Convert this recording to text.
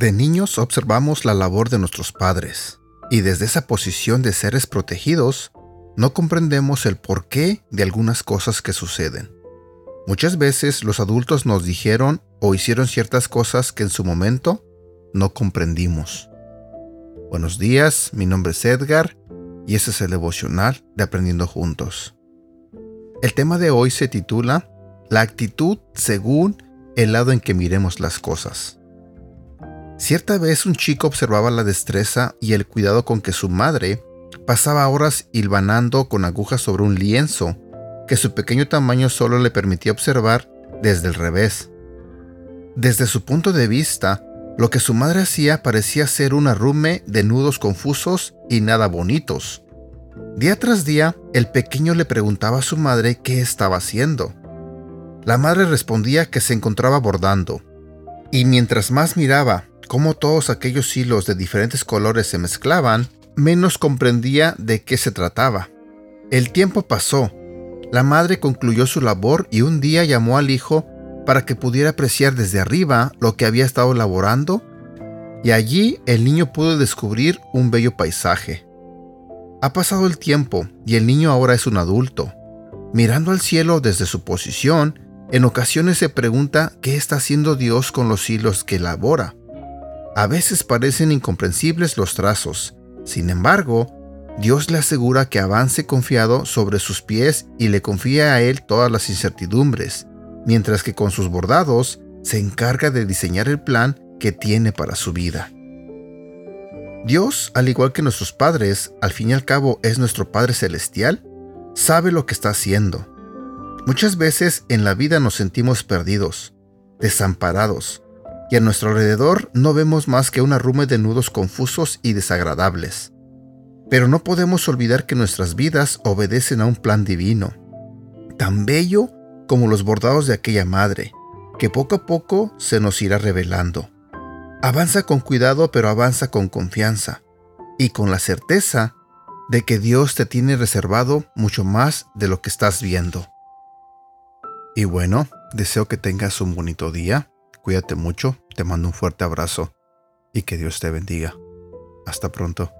De niños observamos la labor de nuestros padres y desde esa posición de seres protegidos no comprendemos el porqué de algunas cosas que suceden. Muchas veces los adultos nos dijeron o hicieron ciertas cosas que en su momento no comprendimos. Buenos días, mi nombre es Edgar y este es el devocional de Aprendiendo Juntos. El tema de hoy se titula La actitud según el lado en que miremos las cosas. Cierta vez un chico observaba la destreza y el cuidado con que su madre pasaba horas hilvanando con agujas sobre un lienzo que su pequeño tamaño solo le permitía observar desde el revés. Desde su punto de vista, lo que su madre hacía parecía ser un arrume de nudos confusos y nada bonitos. Día tras día, el pequeño le preguntaba a su madre qué estaba haciendo. La madre respondía que se encontraba bordando, y mientras más miraba cómo todos aquellos hilos de diferentes colores se mezclaban, menos comprendía de qué se trataba. El tiempo pasó. La madre concluyó su labor y un día llamó al hijo para que pudiera apreciar desde arriba lo que había estado laborando, y allí el niño pudo descubrir un bello paisaje. Ha pasado el tiempo y el niño ahora es un adulto. Mirando al cielo desde su posición, en ocasiones se pregunta qué está haciendo Dios con los hilos que elabora. A veces parecen incomprensibles los trazos, sin embargo, Dios le asegura que avance confiado sobre sus pies y le confía a él todas las incertidumbres, mientras que con sus bordados se encarga de diseñar el plan que tiene para su vida. Dios, al igual que nuestros padres, al fin y al cabo es nuestro Padre Celestial, sabe lo que está haciendo. Muchas veces en la vida nos sentimos perdidos, desamparados, y a nuestro alrededor no vemos más que una arrume de nudos confusos y desagradables. Pero no podemos olvidar que nuestras vidas obedecen a un plan divino, tan bello como los bordados de aquella madre, que poco a poco se nos irá revelando. Avanza con cuidado, pero avanza con confianza y con la certeza de que Dios te tiene reservado mucho más de lo que estás viendo. Y bueno, deseo que tengas un bonito día Cuídate mucho, te mando un fuerte abrazo y que Dios te bendiga. Hasta pronto.